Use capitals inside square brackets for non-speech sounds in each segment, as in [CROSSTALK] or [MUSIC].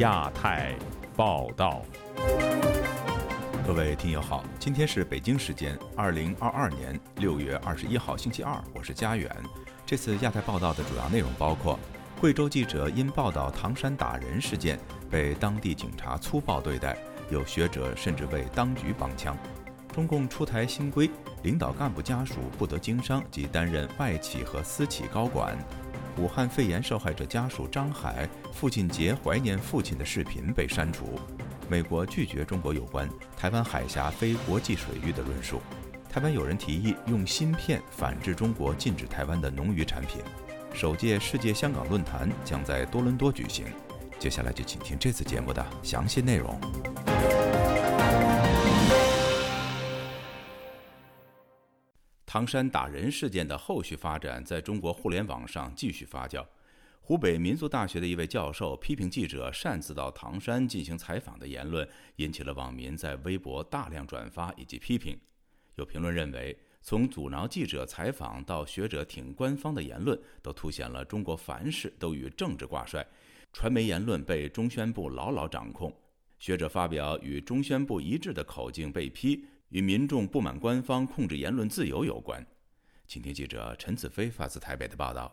亚太报道。各位听友好，今天是北京时间二零二二年六月二十一号星期二，我是佳远。这次亚太报道的主要内容包括：贵州记者因报道唐山打人事件被当地警察粗暴对待，有学者甚至为当局帮腔；中共出台新规，领导干部家属不得经商及担任外企和私企高管；武汉肺炎受害者家属张海父亲节怀念父亲的视频被删除。美国拒绝中国有关台湾海峡非国际水域的论述。台湾有人提议用芯片反制中国禁止台湾的农渔产品。首届世界香港论坛将在多伦多举行。接下来就请听这次节目的详细内容。唐山打人事件的后续发展在中国互联网上继续发酵。湖北民族大学的一位教授批评记者擅自到唐山进行采访的言论，引起了网民在微博大量转发以及批评。有评论认为，从阻挠记者采访到学者挺官方的言论，都凸显了中国凡事都与政治挂帅。传媒言论被中宣部牢牢掌控，学者发表与中宣部一致的口径被批，与民众不满官方控制言论自由有关。请听记者陈子飞发自台北的报道。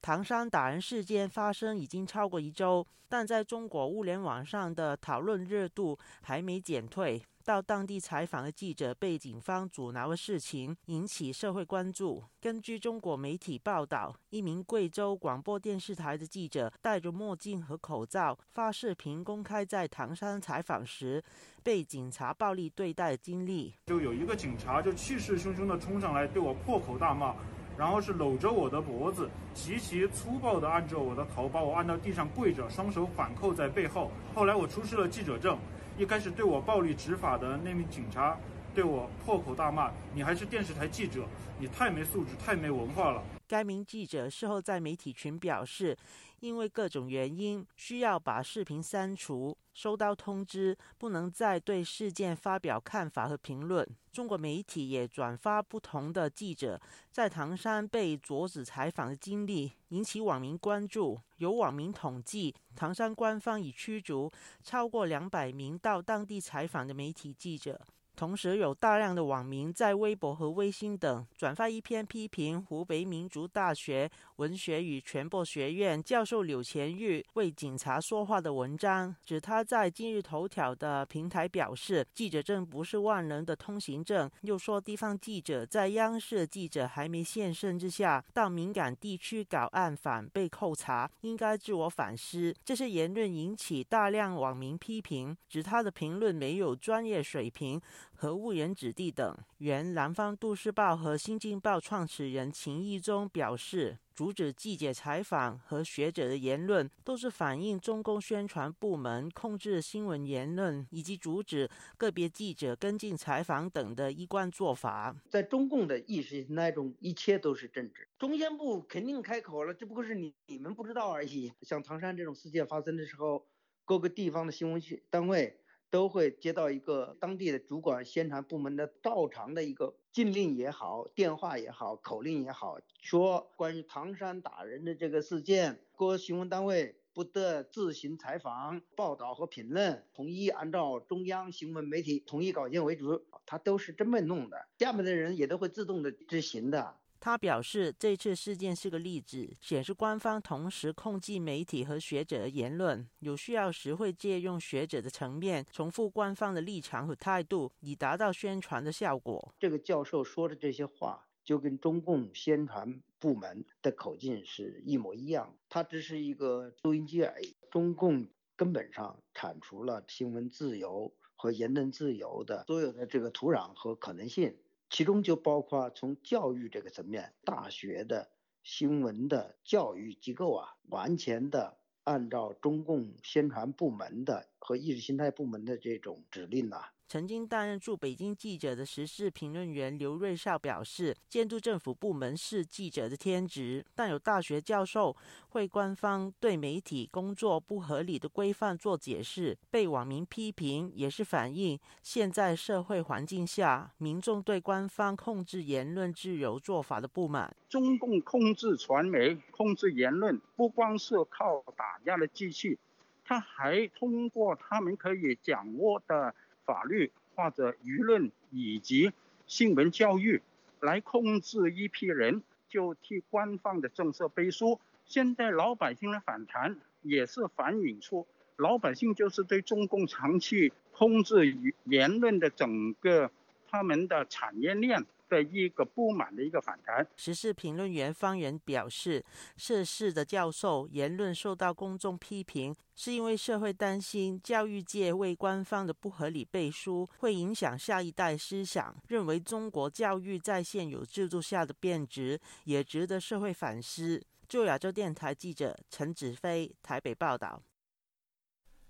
唐山打人事件发生已经超过一周，但在中国物联网上的讨论热度还没减退。到当地采访的记者被警方阻挠的事情引起社会关注。根据中国媒体报道，一名贵州广播电视台的记者戴着墨镜和口罩发视频公开在唐山采访时被警察暴力对待的经历。就有一个警察就气势汹汹地冲上来对我破口大骂。然后是搂着我的脖子，极其粗暴地按着我的头，把我按到地上跪着，双手反扣在背后。后来我出示了记者证，一开始对我暴力执法的那名警察对我破口大骂：“你还是电视台记者，你太没素质，太没文化了。”该名记者事后在媒体群表示。因为各种原因，需要把视频删除。收到通知，不能再对事件发表看法和评论。中国媒体也转发不同的记者在唐山被阻止采访的经历，引起网民关注。有网民统计，唐山官方已驱逐超过两百名到当地采访的媒体记者。同时，有大量的网民在微博和微信等转发一篇批评湖北民族大学文学与传播学院教授柳前玉为警察说话的文章，指他在今日头条的平台表示，记者证不是万能的通行证，又说地方记者在央视记者还没现身之下到敏感地区搞暗访被扣查，应该自我反思。这些言论引起大量网民批评，指他的评论没有专业水平。和误人子弟等，原南方都市报和新京报创始人秦义中表示，阻止记者采访和学者的言论，都是反映中共宣传部门控制新闻言论以及阻止个别记者跟进采访等的一贯做法。在中共的意识形态中，一切都是政治。中宣部肯定开口了，只不过是你你们不知道而已。像唐山这种事件发生的时候，各个地方的新闻单位。都会接到一个当地的主管宣传部门的照常的一个禁令也好，电话也好，口令也好，说关于唐山打人的这个事件，各新闻单位不得自行采访、报道和评论，统一按照中央新闻媒体统一稿件为主，他都是这么弄的，下面的人也都会自动的执行的。他表示，这次事件是个例子，显示官方同时控制媒体和学者的言论，有需要时会借用学者的层面重复官方的立场和态度，以达到宣传的效果。这个教授说的这些话，就跟中共宣传部门的口径是一模一样，他只是一个收音机而已。中共根本上铲除了新闻自由和言论自由的所有的这个土壤和可能性。其中就包括从教育这个层面，大学的新闻的教育机构啊，完全的按照中共宣传部门的和意识形态部门的这种指令啊。曾经担任驻北京记者的时事评论员刘瑞绍表示，监督政府部门是记者的天职，但有大学教授会官方对媒体工作不合理的规范做解释，被网民批评，也是反映现在社会环境下民众对官方控制言论自由做法的不满。中共控制传媒、控制言论，不光是靠打压的机器。他还通过他们可以掌握的法律或者舆论以及新闻教育来控制一批人，就替官方的政策背书。现在老百姓的反弹也是反映出老百姓就是对中共长期控制言论的整个他们的产业链。的一个不满的一个反弹。时事评论员方源表示，涉事的教授言论受到公众批评，是因为社会担心教育界为官方的不合理背书会影响下一代思想，认为中国教育在现有制度下的变质也值得社会反思。就亚洲电台记者陈子飞台北报道。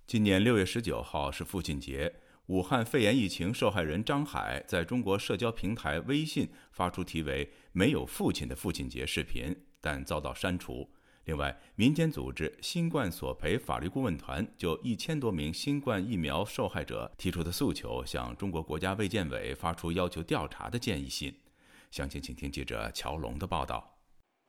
今年六月十九号是父亲节。武汉肺炎疫情受害人张海在中国社交平台微信发出题为“没有父亲的父亲节”视频，但遭到删除。另外，民间组织新冠索赔法律顾问团就一千多名新冠疫苗受害者提出的诉求，向中国国家卫健委发出要求调查的建议信。详情，请听记者乔龙的报道。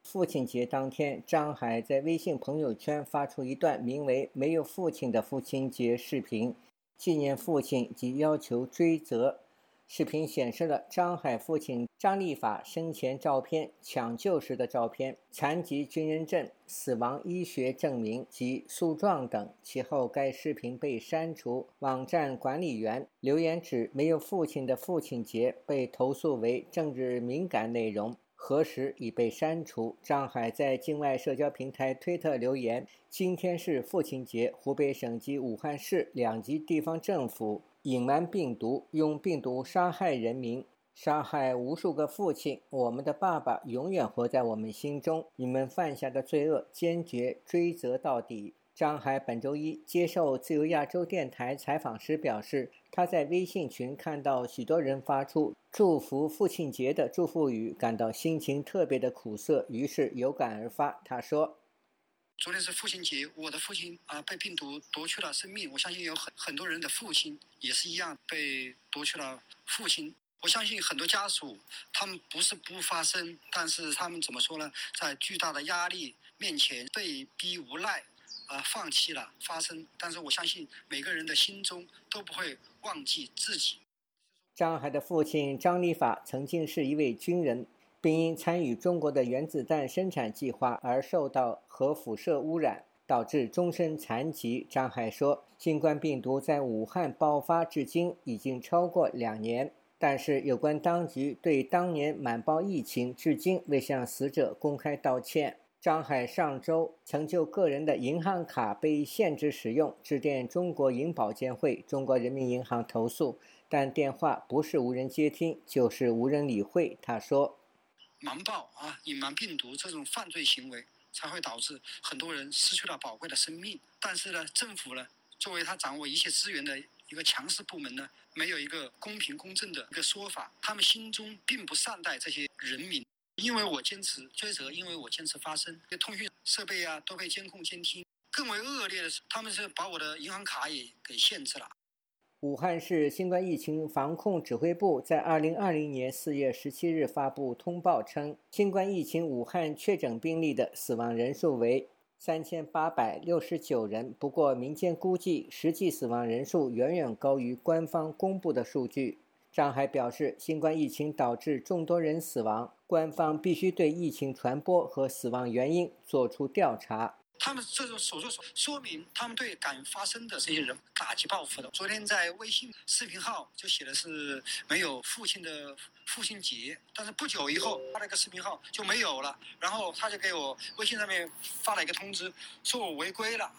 父亲节当天，张海在微信朋友圈发出一段名为“没有父亲的父亲节”视频。纪念父亲及要求追责。视频显示了张海父亲张立法生前照片、抢救时的照片、残疾军人证、死亡医学证明及诉状等。其后，该视频被删除。网站管理员留言指，没有父亲的父亲节被投诉为政治敏感内容。何时已被删除？张海在境外社交平台推特留言：“今天是父亲节，湖北省及武汉市两级地方政府隐瞒病毒，用病毒杀害人民，杀害无数个父亲。我们的爸爸永远活在我们心中。你们犯下的罪恶，坚决追责到底。”张海本周一接受自由亚洲电台采访时表示，他在微信群看到许多人发出祝福父亲节的祝福语，感到心情特别的苦涩，于是有感而发。他说：“昨天是父亲节，我的父亲啊被病毒夺去了生命。我相信有很很多人的父亲也是一样被夺去了父亲。我相信很多家属他们不是不发声，但是他们怎么说呢？在巨大的压力面前被逼无奈。”啊，放弃了发生，但是我相信每个人的心中都不会忘记自己。张海的父亲张立法曾经是一位军人，并因参与中国的原子弹生产计划而受到核辐射污染，导致终身残疾。张海说：“新冠病毒在武汉爆发至今已经超过两年，但是有关当局对当年瞒报疫情至今未向死者公开道歉。”张海上周曾就个人的银行卡被限制使用致电中国银保监会、中国人民银行投诉，但电话不是无人接听，就是无人理会。他说：“瞒报啊，隐瞒病毒这种犯罪行为，才会导致很多人失去了宝贵的生命。但是呢，政府呢，作为他掌握一切资源的一个强势部门呢，没有一个公平公正的一个说法，他们心中并不善待这些人民。”因为我坚持追责，因为我坚持发声，这通讯设备啊都被监控监听。更为恶劣的是，他们是把我的银行卡也给限制了。武汉市新冠疫情防控指挥部在二零二零年四月十七日发布通报称，新冠疫情武汉确诊病例的死亡人数为三千八百六十九人。不过，民间估计实际死亡人数远远高于官方公布的数据。张海表示，新冠疫情导致众多人死亡，官方必须对疫情传播和死亡原因做出调查。他们这种手术说说明他们对敢发声的这些人打击报复的。昨天在微信视频号就写的是没有父亲的父亲节，但是不久以后发了一个视频号就没有了，然后他就给我微信上面发了一个通知，说我违规了。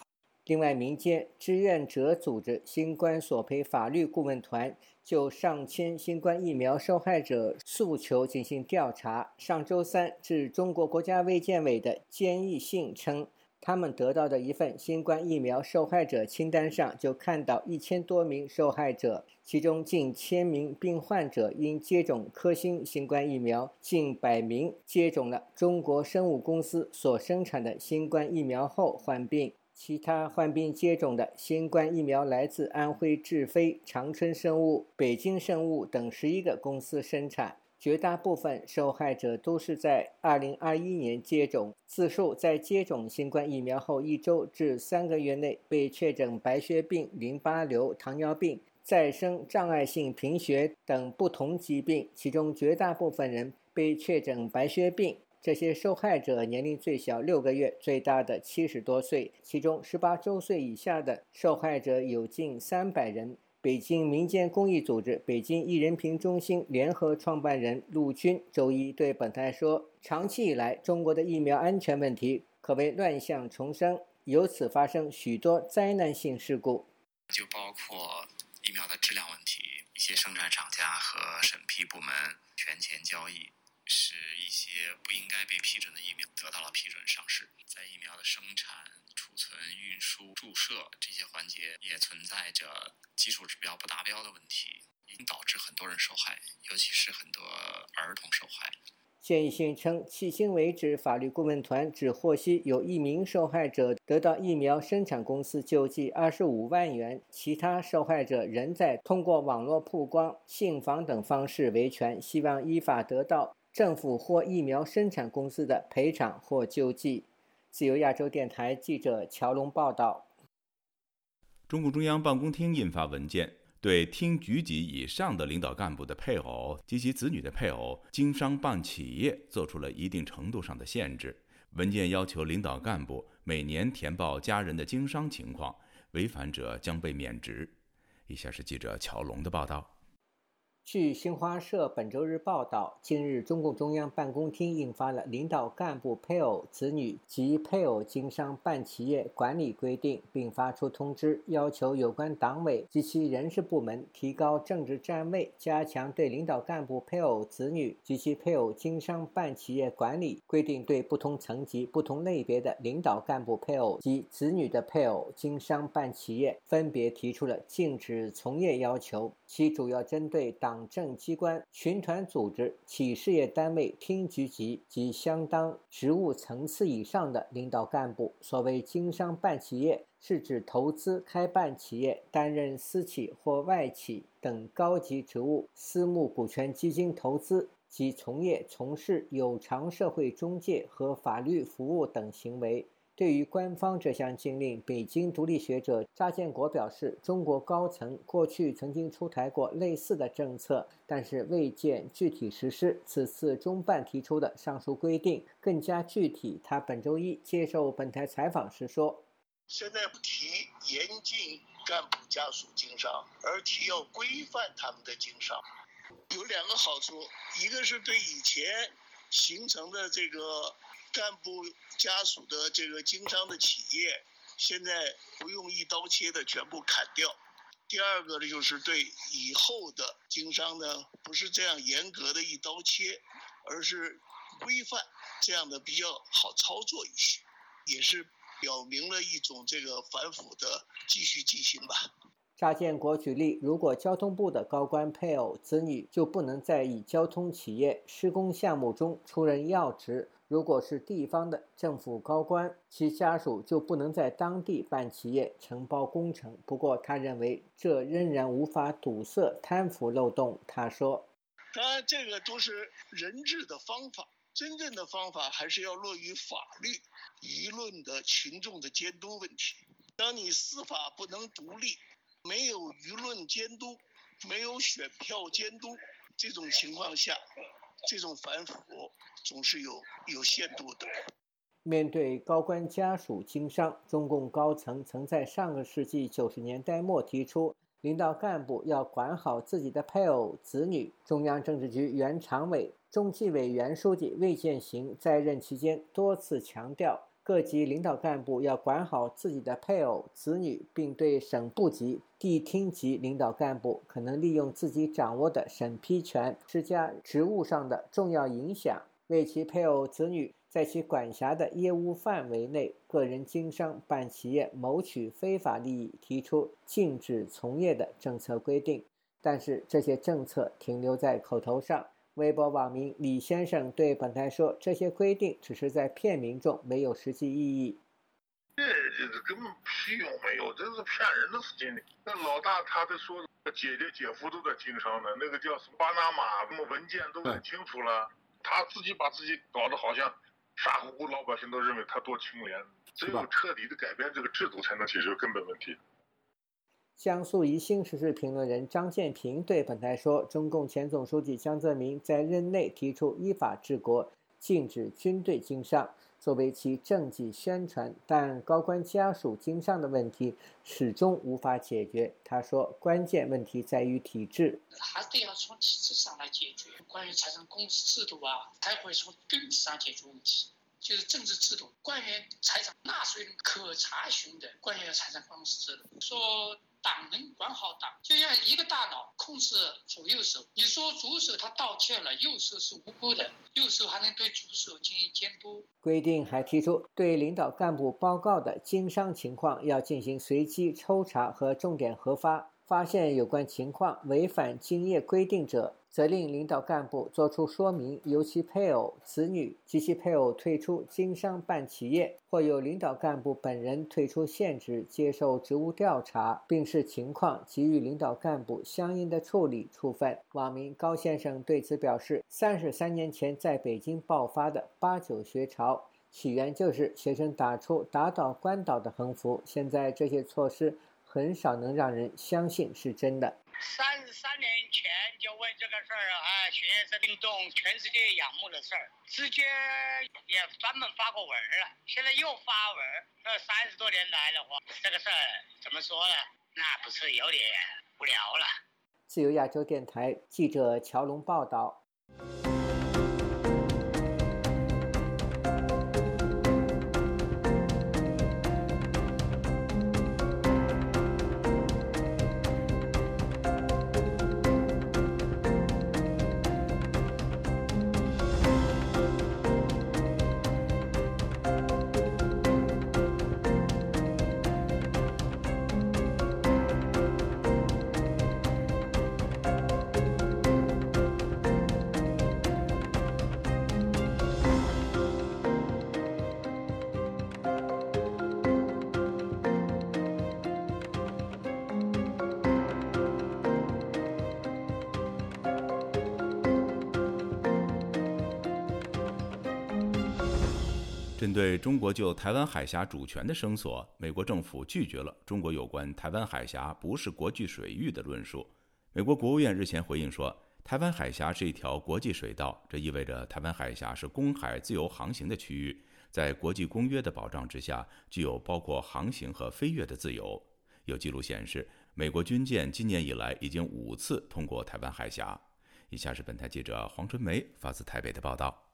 另外，民间志愿者组织新冠索赔法律顾问团就上千新冠疫苗受害者诉求进行调查。上周三致中国国家卫健委的建议信称，他们得到的一份新冠疫苗受害者清单上就看到一千多名受害者，其中近千名病患者因接种科兴新冠疫苗，近百名接种了中国生物公司所生产的新冠疫苗后患病。其他患病接种的新冠疫苗来自安徽智飞、长春生物、北京生物等十一个公司生产。绝大部分受害者都是在2021年接种，自述在接种新冠疫苗后一周至三个月内被确诊白血病、淋巴瘤、糖尿病、再生障碍性贫血等不同疾病，其中绝大部分人被确诊白血病。这些受害者年龄最小六个月，最大的七十多岁，其中十八周岁以下的受害者有近三百人。北京民间公益组织北京一人品中心联合创办人陆军周一对本台说：“长期以来，中国的疫苗安全问题可谓乱象丛生，由此发生许多灾难性事故，就包括疫苗的质量问题，一些生产厂家和审批部门权钱交易，使一些不应该被批准的疫苗得到了批准上市，在疫苗的生产。”储存、运输、注射这些环节也存在着技术指标不达标的问题，已导致很多人受害，尤其是很多儿童受害。建议信称，迄今为止，法律顾问团只获悉有一名受害者得到疫苗生产公司救济二十五万元，其他受害者仍在通过网络曝光、信访等方式维权，希望依法得到政府或疫苗生产公司的赔偿或救济。自由亚洲电台记者乔龙报道：中共中央办公厅印发文件，对厅局级以上的领导干部的配偶及其子女的配偶经商办企业做出了一定程度上的限制。文件要求领导干部每年填报家人的经商情况，违反者将被免职。以下是记者乔龙的报道。据新华社本周日报道，近日，中共中央办公厅印发了《领导干部配偶、子女及配偶经商办企业管理规定》，并发出通知，要求有关党委及其人事部门提高政治站位，加强对领导干部配偶、子女及其配偶经商办企业管理规定，对不同层级、不同类别的领导干部配偶及子女的配偶经商办企业分别提出了禁止从业要求，其主要针对党。党政机关、群团组织、企事业单位厅局级及相当职务层次以上的领导干部，所谓经商办企业，是指投资开办企业、担任私企或外企等高级职务、私募股权基金投资及从业从事有偿社会中介和法律服务等行为。对于官方这项禁令，北京独立学者查建国表示：“中国高层过去曾经出台过类似的政策，但是未见具体实施。此次中办提出的上述规定更加具体。”他本周一接受本台采访时说：“现在不提严禁干部家属经商，而提要规范他们的经商，有两个好处：一个是对以前形成的这个。”干部家属的这个经商的企业，现在不用一刀切的全部砍掉。第二个呢，就是对以后的经商呢，不是这样严格的一刀切，而是规范，这样的比较好操作一些，也是表明了一种这个反腐的继续进行吧。查建国举例，如果交通部的高官配偶、子女就不能在以交通企业施工项目中出任要职。如果是地方的政府高官，其家属就不能在当地办企业承包工程。不过，他认为这仍然无法堵塞贪腐漏洞。他说：“当然，这个都是人治的方法，真正的方法还是要落于法律、舆论的群众的监督问题。当你司法不能独立，没有舆论监督，没有选票监督，这种情况下。”这种反腐总是有有限度的。面对高官家属经商，中共高层曾在上个世纪九十年代末提出，领导干部要管好自己的配偶、子女。中央政治局原常委、中纪委原书记魏建行在任期间多次强调。各级领导干部要管好自己的配偶、子女，并对省部级、地厅级领导干部可能利用自己掌握的审批权施加职务上的重要影响，为其配偶、子女在其管辖的业务范围内个人经商办企业谋取非法利益提出禁止从业的政策规定。但是这些政策停留在口头上。微博网民李先生对本台说：“这些规定只是在骗民众，没有实际意义。这这个根本屁用没有，这是骗人的事情。那老大他在说，姐姐姐夫都在经商呢，那个叫什么巴拿马，什么文件都很清楚了。他自己把自己搞得好像傻乎乎，老百姓都认为他多清廉。只有彻底的改变这个制度，才能解决根本问题。江苏宜兴时事评论人张建平对本台说：“中共前总书记江泽民在任内提出依法治国，禁止军队经商，作为其政绩宣传。但高官家属经商的问题始终无法解决。”他说：“关键问题在于体制，还得要从体制上来解决。关于财产公司制度啊，还会从根子上解决问题。”就是政治制度，官员财产纳税人可查询的官员财产公司制度。说党能管好党，就像一个大脑控制左右手。你说左手他盗窃了，右手是无辜的，右手还能对左手进行监督。规定还提出，对领导干部报告的经商情况要进行随机抽查和重点核发，发现有关情况违反竞业规定者。责令领导干部作出说明，由其配偶、子女及其配偶退出经商办企业，或由领导干部本人退出现职接受职务调查，并视情况给予领导干部相应的处理处分。网民高先生对此表示：三十三年前在北京爆发的八九学潮，起源就是学生打出打倒关岛的横幅，现在这些措施很少能让人相信是真的。三十三年前就为这个事儿啊，学生运动全世界仰慕的事儿，直接也专门发过文了，现在又发文。这三十多年来的话，这个事儿怎么说呢？那不是有点无聊了？自由亚洲电台记者乔龙报道。中国就台湾海峡主权的声索，美国政府拒绝了中国有关台湾海峡不是国际水域的论述。美国国务院日前回应说，台湾海峡是一条国际水道，这意味着台湾海峡是公海自由航行的区域，在国际公约的保障之下，具有包括航行和飞越的自由。有记录显示，美国军舰今年以来已经五次通过台湾海峡。以下是本台记者黄春梅发自台北的报道。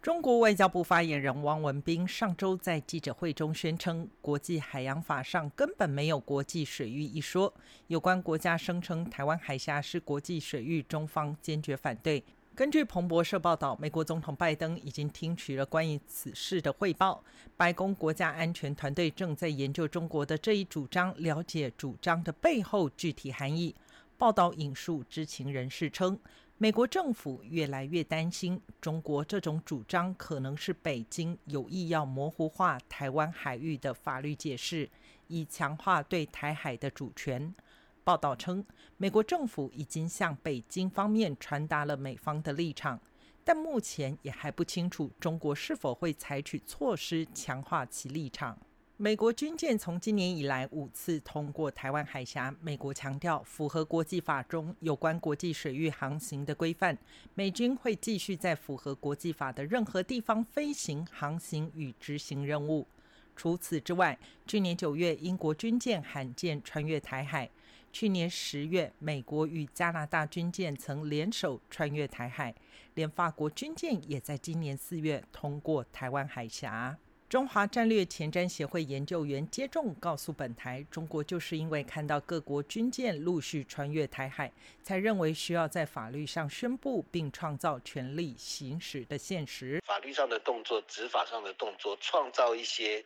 中国外交部发言人汪文斌上周在记者会中宣称，国际海洋法上根本没有国际水域一说。有关国家声称台湾海峡是国际水域，中方坚决反对。根据彭博社报道，美国总统拜登已经听取了关于此事的汇报，白宫国家安全团队正在研究中国的这一主张，了解主张的背后具体含义。报道引述知情人士称。美国政府越来越担心，中国这种主张可能是北京有意要模糊化台湾海域的法律解释，以强化对台海的主权。报道称，美国政府已经向北京方面传达了美方的立场，但目前也还不清楚中国是否会采取措施强化其立场。美国军舰从今年以来五次通过台湾海峡。美国强调符合国际法中有关国际水域航行的规范。美军会继续在符合国际法的任何地方飞行、航行与执行任务。除此之外，去年九月，英国军舰罕见穿越台海；去年十月，美国与加拿大军舰曾联手穿越台海；连法国军舰也在今年四月通过台湾海峡。中华战略前瞻协会研究员接种告诉本台，中国就是因为看到各国军舰陆续穿越台海，才认为需要在法律上宣布并创造权力行使的现实。法律上的动作、执法上的动作，创造一些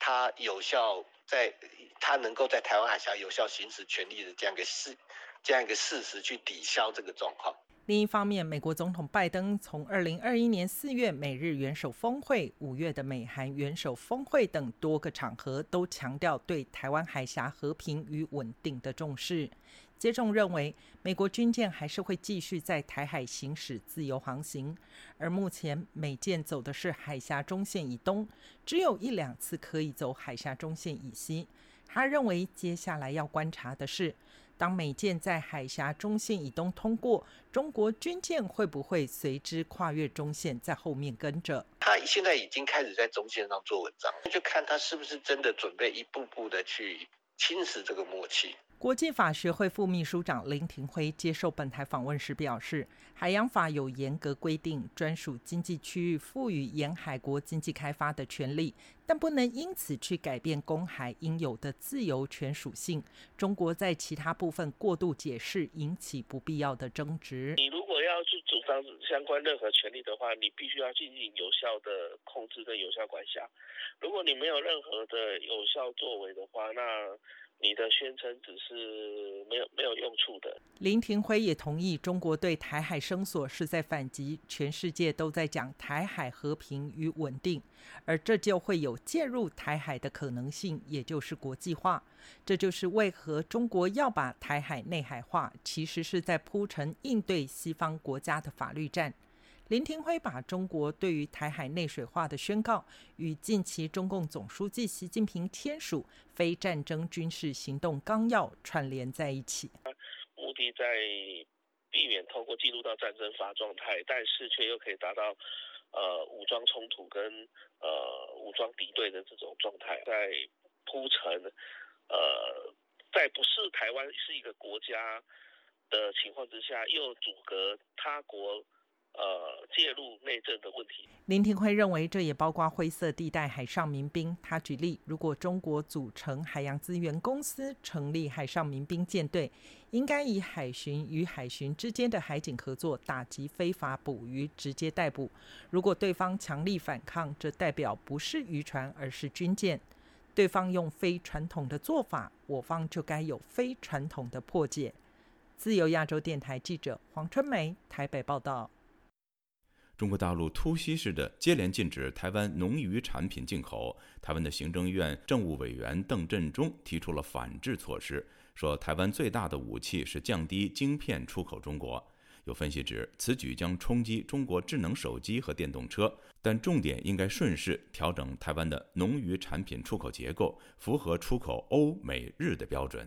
他有效在他能够在台湾海峡有效行使权利的这样一个事，这样一个事实去抵消这个状况。另一方面，美国总统拜登从2021年4月美日元首峰会、5月的美韩元首峰会等多个场合，都强调对台湾海峡和平与稳定的重视。接种认为，美国军舰还是会继续在台海行驶自由航行，而目前美舰走的是海峡中线以东，只有一两次可以走海峡中线以西。他认为，接下来要观察的是。当美舰在海峡中线以东通过，中国军舰会不会随之跨越中线，在后面跟着？他现在已经开始在中线上做文章，那就看他是不是真的准备一步步的去侵蚀这个默契。国际法学会副秘书长林廷辉接受本台访问时表示，海洋法有严格规定专属经济区域赋予沿海国经济开发的权利，但不能因此去改变公海应有的自由权属性。中国在其他部分过度解释，引起不必要的争执。你如果要去主张相关任何权利的话，你必须要进行有效的控制跟有效管辖。如果你没有任何的有效作为的话，那你的宣称只是没有没有用处的。林廷辉也同意，中国对台海声索是在反击，全世界都在讲台海和平与稳定，而这就会有介入台海的可能性，也就是国际化。这就是为何中国要把台海内海化，其实是在铺陈应对西方国家的法律战。林廷辉把中国对于台海内水化的宣告与近期中共总书记习近平签署非战争军事行动纲要串联在一起，目的在避免透过进入到战争发状态，但是却又可以达到呃武装冲突跟呃武装敌对的这种状态，在铺陈呃在不是台湾是一个国家的情况之下，又阻隔他国。呃，介入内政的问题。林廷辉认为，这也包括灰色地带海上民兵。他举例，如果中国组成海洋资源公司，成立海上民兵舰队，应该以海巡与海巡之间的海警合作，打击非法捕鱼，直接逮捕。如果对方强力反抗，这代表不是渔船，而是军舰。对方用非传统的做法，我方就该有非传统的破解。自由亚洲电台记者黄春梅台北报道。中国大陆突袭式的接连禁止台湾农渔产品进口，台湾的行政院政务委员邓振中提出了反制措施，说台湾最大的武器是降低晶片出口中国。有分析指，此举将冲击中国智能手机和电动车，但重点应该顺势调整台湾的农渔产品出口结构，符合出口欧美日的标准。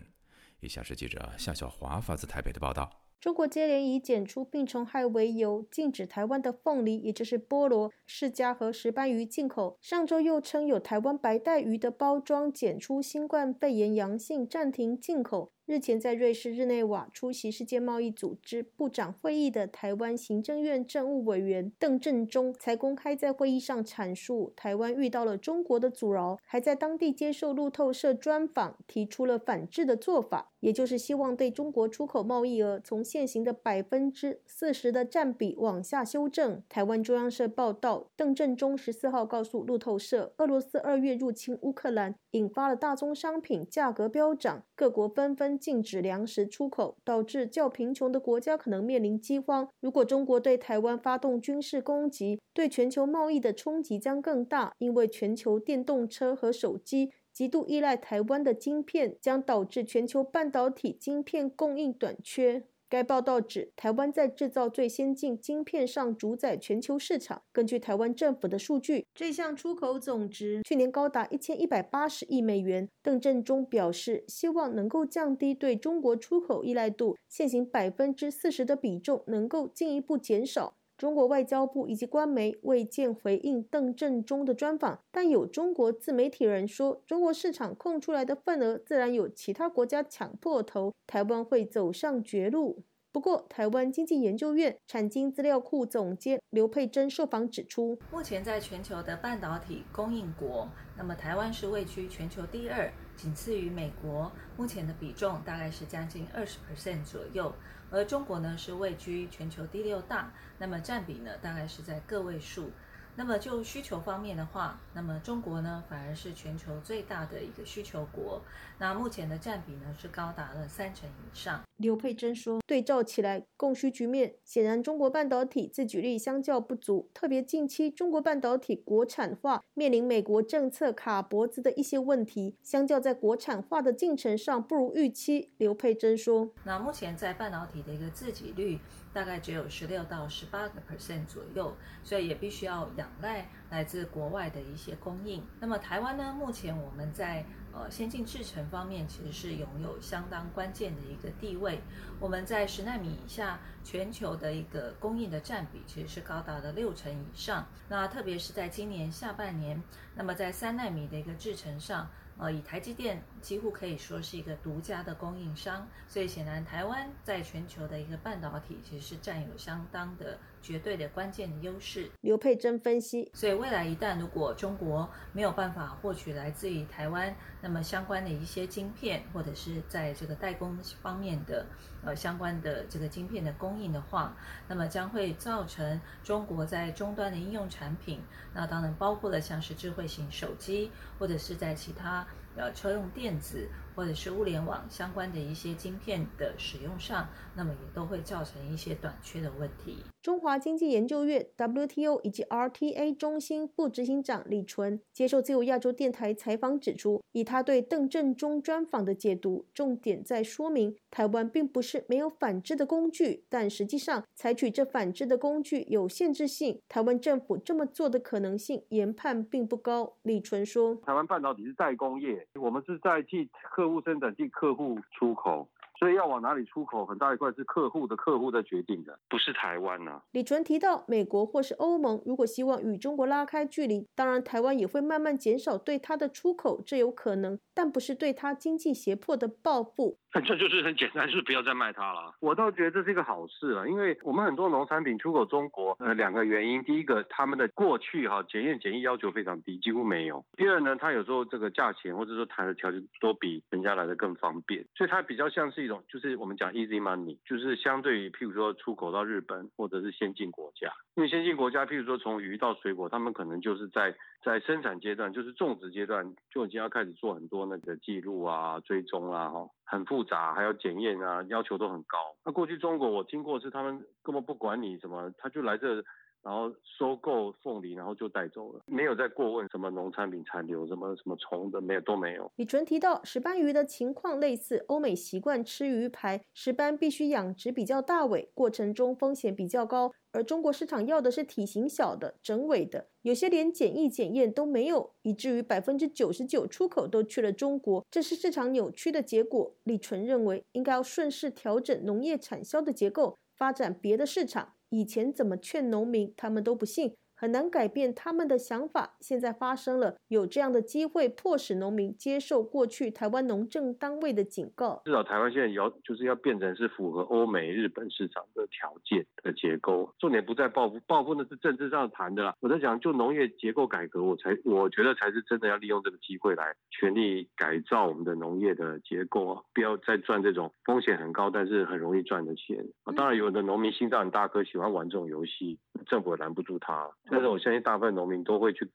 以下是记者夏小华发自台北的报道。中国接连以检出病虫害为由，禁止台湾的凤梨，也就是菠萝、释迦和石斑鱼进口。上周又称有台湾白带鱼的包装检出新冠肺炎阳性，暂停进口。日前，在瑞士日内瓦出席世界贸易组织部长会议的台湾行政院政务委员邓振中，才公开在会议上阐述台湾遇到了中国的阻挠，还在当地接受路透社专访，提出了反制的做法，也就是希望对中国出口贸易额从现行的百分之四十的占比往下修正。台湾中央社报道，邓振中十四号告诉路透社，俄罗斯二月入侵乌克兰，引发了大宗商品价格飙涨，各国纷纷。禁止粮食出口，导致较贫穷的国家可能面临饥荒。如果中国对台湾发动军事攻击，对全球贸易的冲击将更大，因为全球电动车和手机极度依赖台湾的晶片，将导致全球半导体晶片供应短缺。该报道指，台湾在制造最先进晶片上主宰全球市场。根据台湾政府的数据，这项出口总值去年高达一千一百八十亿美元。邓振中表示，希望能够降低对中国出口依赖度，现行百分之四十的比重能够进一步减少。中国外交部以及官媒未见回应邓振中的专访，但有中国自媒体人说，中国市场空出来的份额，自然有其他国家抢破头，台湾会走上绝路。不过，台湾经济研究院产经资料库总监刘佩珍受访指出，目前在全球的半导体供应国，那么台湾是位居全球第二，仅次于美国，目前的比重大概是将近二十 percent 左右，而中国呢是位居全球第六大，那么占比呢大概是在个位数。那么就需求方面的话，那么中国呢反而是全球最大的一个需求国，那目前的占比呢是高达了三成以上。刘佩珍说，对照起来，供需局面显然中国半导体自给率相较不足，特别近期中国半导体国产化面临美国政策卡脖子的一些问题，相较在国产化的进程上不如预期。刘佩珍说，那目前在半导体的一个自给率。大概只有十六到十八个 percent 左右，所以也必须要仰赖来自国外的一些供应。那么台湾呢？目前我们在呃先进制程方面其实是拥有相当关键的一个地位。我们在十纳米以下全球的一个供应的占比其实是高达了六成以上。那特别是在今年下半年，那么在三纳米的一个制程上。呃，以台积电几乎可以说是一个独家的供应商，所以显然台湾在全球的一个半导体其实是占有相当的。绝对的关键的优势。刘佩珍分析，所以未来一旦如果中国没有办法获取来自于台湾那么相关的一些晶片，或者是在这个代工方面的呃相关的这个晶片的供应的话，那么将会造成中国在终端的应用产品，那当然包括了像是智慧型手机，或者是在其他要车用电子。或者是物联网相关的一些晶片的使用上，那么也都会造成一些短缺的问题。中华经济研究院 WTO 以及 RTA 中心副执行长李纯接受自由亚洲电台采访指出，以他对邓正中专访的解读，重点在说明台湾并不是没有反制的工具，但实际上采取这反制的工具有限制性，台湾政府这么做的可能性研判并不高。李纯说：“台湾半导体是代工业，我们是在替客。”客户生产进客户出口，所以要往哪里出口，很大一块是客户的客户在决定的，不是台湾呐。李纯提到，美国或是欧盟如果希望与中国拉开距离，当然台湾也会慢慢减少对它的出口，这有可能，但不是对它经济胁迫的报复。[LAUGHS] 这就是很简单，就是不要再卖它了。我倒觉得这是一个好事啊，因为我们很多农产品出口中国，呃，两个原因，第一个，他们的过去哈检验检疫要求非常低，几乎没有；第二呢，它有时候这个价钱或者说谈的条件都比人家来的更方便，所以它比较像是一种，就是我们讲 easy money，就是相对于譬如说出口到日本或者是先进国家，因为先进国家譬如说从鱼到水果，他们可能就是在在生产阶段，就是种植阶段就已经要开始做很多那个记录啊、追踪啊，哈。很复杂，还要检验啊，要求都很高。那过去中国我听过是他们根本不管你什么，他就来这，然后收购凤梨，然后就带走了，没有再过问什么农产品残留什么什么虫的，没有都没有。李纯提到石斑鱼的情况类似，欧美习惯吃鱼排，石斑必须养殖比较大尾，过程中风险比较高。而中国市场要的是体型小的、整尾的，有些连检疫检验都没有，以至于百分之九十九出口都去了中国，这是市场扭曲的结果。李纯认为，应该要顺势调整农业产销的结构，发展别的市场。以前怎么劝农民，他们都不信。很难改变他们的想法。现在发生了，有这样的机会，迫使农民接受过去台湾农政单位的警告。至少台湾现在要就是要变成是符合欧美、日本市场的条件的结构。重点不在报复，报复那是政治上谈的啦。我在讲，就农业结构改革，我才我觉得才是真的要利用这个机会来全力改造我们的农业的结构啊！不要再赚这种风险很高，但是很容易赚的钱啊！当然，有的农民心脏很大颗，喜欢玩这种游戏，政府也拦不住他。但是我相信大部分农民都会去，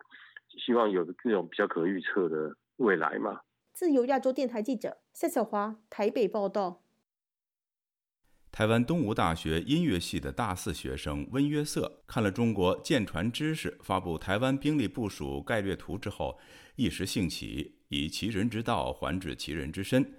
希望有这种比较可预测的未来嘛。自由亚洲电台记者夏小华台北报道。台湾东吴大学音乐系的大四学生温约瑟看了中国舰船知识发布台湾兵力部署概略图之后，一时兴起，以其人之道还治其人之身。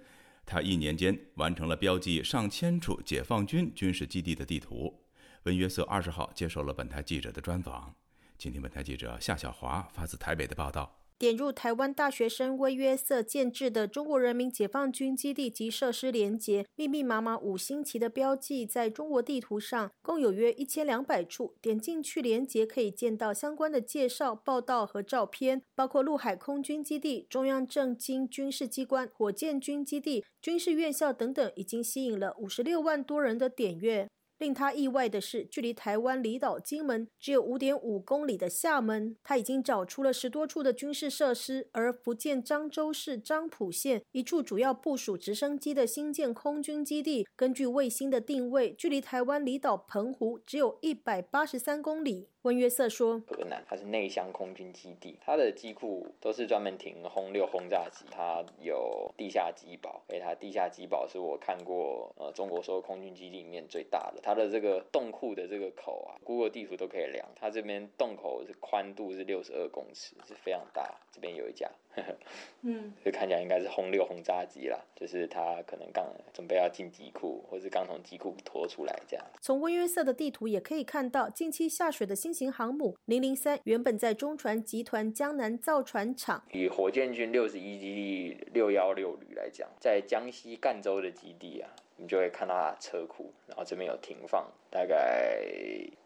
他一年间完成了标记上千处解放军军事基地的地图。温约瑟二十号接受了本台记者的专访。今天本台记者夏小华发自台北的报道。点入台湾大学生威约瑟建制的中国人民解放军基地及设施连接，密密麻麻五星旗的标记，在中国地图上共有约一千两百处。点进去连接，可以见到相关的介绍、报道和照片，包括陆海空军基地、中央政经军事机关、火箭军基地、军事院校等等，已经吸引了五十六万多人的点阅。令他意外的是，距离台湾离岛金门只有五点五公里的厦门，他已经找出了十多处的军事设施。而福建漳州市漳浦县一处主要部署直升机的新建空军基地，根据卫星的定位，距离台湾离岛澎湖只有一百八十三公里。温约瑟说：“河南它是内乡空军基地，它的机库都是专门停轰六轰炸机，它有地下机堡，而它地下机堡是我看过呃中国所有空军基地里面最大的。它的这个洞库的这个口啊，Google 地图都可以量，它这边洞口是宽度是六十二公尺，是非常大。这边有一架，[LAUGHS] 嗯，这看起来应该是轰六轰炸机啦，就是他可能刚准备要进机库，或是刚从机库拖出来这样。从温约瑟的地图也可以看到，近期下水的新型航母零零三原本在中船集团江南造船厂。以火箭军六十一基地六幺六旅来讲，在江西赣州的基地啊，你就会看到它车库，然后这边有停放大概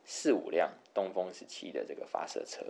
四五辆东风十七的这个发射车。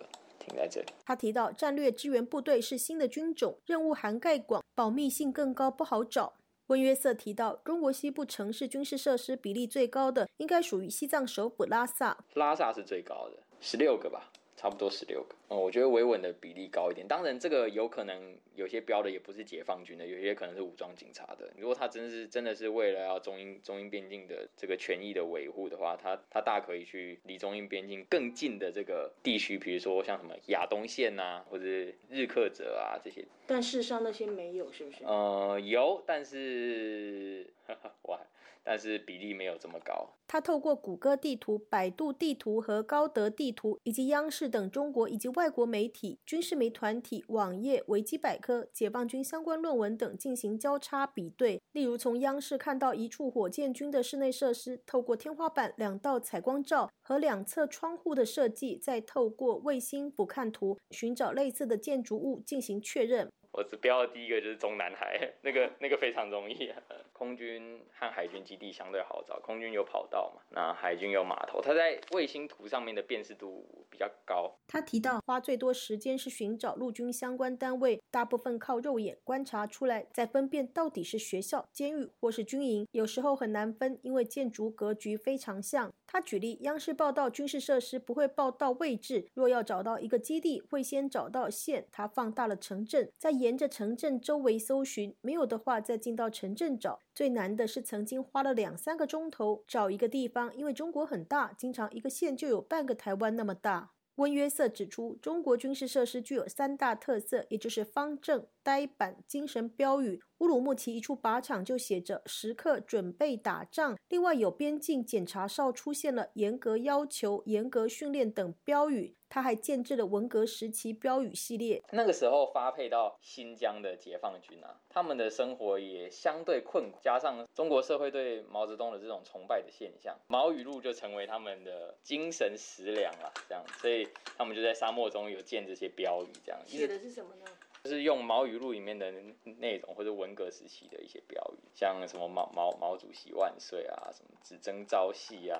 停在这里。他提到，战略支援部队是新的军种，任务涵盖广，保密性更高，不好找。温约瑟提到，中国西部城市军事设施比例最高的，应该属于西藏首府拉萨。拉萨是最高的，十六个吧。差不多十六个，嗯，我觉得维稳的比例高一点。当然，这个有可能有些标的也不是解放军的，有些可能是武装警察的。如果他真是真的是为了要中英中英边境的这个权益的维护的话，他他大可以去离中英边境更近的这个地区，比如说像什么亚东线呐，或者日喀则啊这些。但事实上那些没有，是不是？呃，有，但是 [LAUGHS] 哇。但是比例没有这么高。他透过谷歌地图、百度地图和高德地图，以及央视等中国以及外国媒体、军事媒团体网页、维基百科、解放军相关论文等进行交叉比对。例如，从央视看到一处火箭军的室内设施，透过天花板两道采光罩和两侧窗户的设计，再透过卫星俯瞰图寻找类似的建筑物进行确认。我只标的第一个就是中南海，[LAUGHS] 那个那个非常容易。空军和海军基地相对好找，空军有跑道嘛，那海军有码头，它在卫星图上面的辨识度比较高。他提到，花最多时间是寻找陆军相关单位，大部分靠肉眼观察出来，再分辨到底是学校、监狱或是军营，有时候很难分，因为建筑格局非常像。他举例，央视报道军事设施不会报道位置，若要找到一个基地，会先找到县，他放大了城镇，再沿着城镇周围搜寻，没有的话再进到城镇找。最难的是曾经花了两三个钟头找一个地方，因为中国很大，经常一个县就有半个台湾那么大。温约瑟指出，中国军事设施具有三大特色，也就是方正、呆板、精神标语。乌鲁木齐一处靶场就写着“时刻准备打仗”，另外有边境检查哨出现了“严格要求”“严格训练”等标语。他还建制了文革时期标语系列。那个时候发配到新疆的解放军啊，他们的生活也相对困苦，加上中国社会对毛泽东的这种崇拜的现象，毛语录就成为他们的精神食粮了。这样，所以他们就在沙漠中有建这些标语，这样。写的是什么呢？就是用毛语录里面的内容，或者文革时期的一些标语，像什么毛毛毛主席万岁啊，什么只争朝夕啊，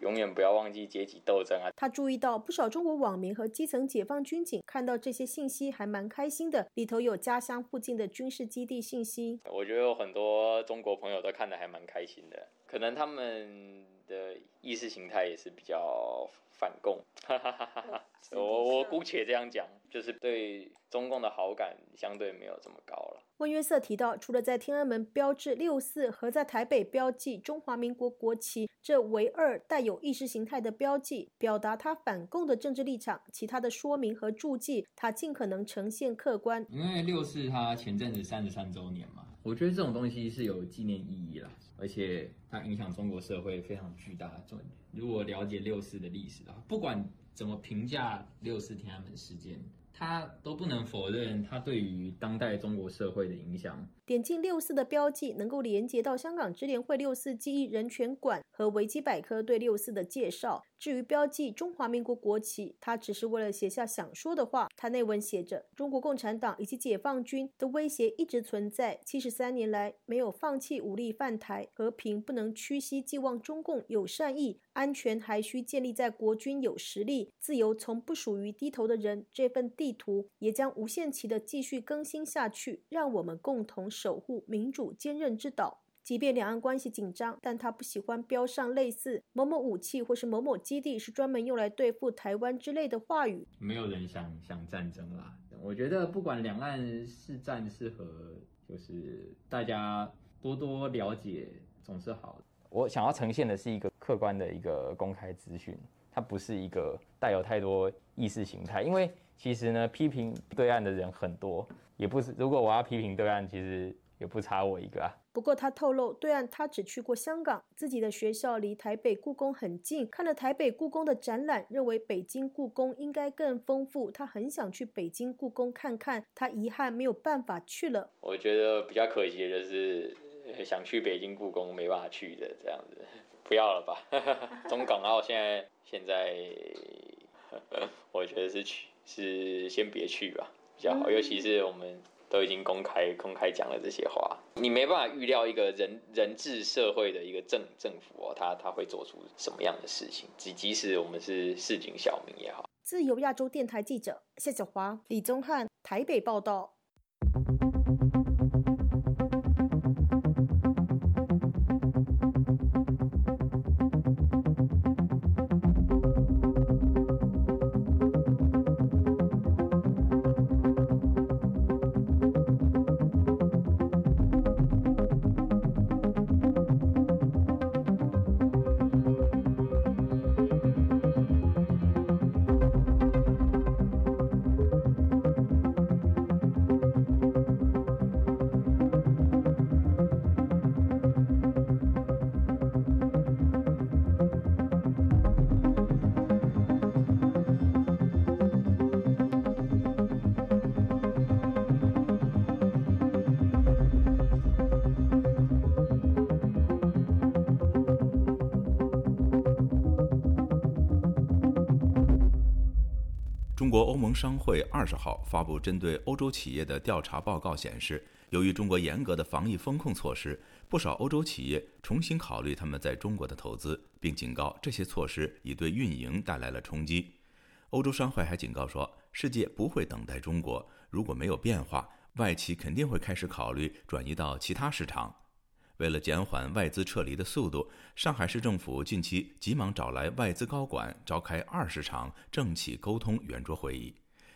永远不要忘记阶级斗争啊。他注意到不少中国网民和基层解放军警看到这些信息还蛮开心的，里头有家乡附近的军事基地信息。我觉得有很多中国朋友都看得还蛮开心的，可能他们的意识形态也是比较。反共，我我姑且这样讲，就是对中共的好感相对没有这么高了。温约瑟提到，除了在天安门标志六四和在台北标记中华民国国旗这唯二带有意识形态的标记，表达他反共的政治立场，其他的说明和注记，他尽可能呈现客观。因为六四他前阵子三十三周年嘛，我觉得这种东西是有纪念意义啦，而且它影响中国社会非常巨大的。重如果了解六四的历史的话，不管怎么评价六四天安门事件。他都不能否认他对于当代中国社会的影响。点进六四的标记，能够连接到香港支联会六四记忆人权馆和维基百科对六四的介绍。至于标记中华民国国旗，他只是为了写下想说的话。他内文写着：中国共产党以及解放军的威胁一直存在，七十三年来没有放弃武力犯台，和平不能屈膝寄望中共有善意，安全还需建立在国军有实力，自由从不属于低头的人。这份地图也将无限期的继续更新下去，让我们共同。守护民主坚韧之岛。即便两岸关系紧张，但他不喜欢标上类似某某武器或是某某基地是专门用来对付台湾之类的话语。没有人想想战争啦。我觉得不管两岸是战是和，就是大家多多了解总是好。我想要呈现的是一个客观的一个公开资讯。它不是一个带有太多意识形态。因为其实呢，批评对岸的人很多，也不是如果我要批评对岸，其实也不差我一个啊。不过他透露，对岸他只去过香港，自己的学校离台北故宫很近，看了台北故宫的展览，认为北京故宫应该更丰富，他很想去北京故宫看看，他遗憾没有办法去了。我觉得比较可惜的就是想去北京故宫没办法去的这样子，不要了吧。[LAUGHS] 中港澳现在现在，[LAUGHS] 我觉得是去是先别去吧比较好，尤其是我们。都已经公开公开讲了这些话，你没办法预料一个人人治社会的一个政政府哦，他他会做出什么样的事情？即即使我们是市井小民也好。自由亚洲电台记者谢小华、李宗翰台北报道。商会二十号发布针对欧洲企业的调查报告显示，由于中国严格的防疫风控措施，不少欧洲企业重新考虑他们在中国的投资，并警告这些措施已对运营带来了冲击。欧洲商会还警告说，世界不会等待中国，如果没有变化，外企肯定会开始考虑转移到其他市场。为了减缓外资撤离的速度，上海市政府近期急忙找来外资高管，召开二十场政企沟通圆桌会议。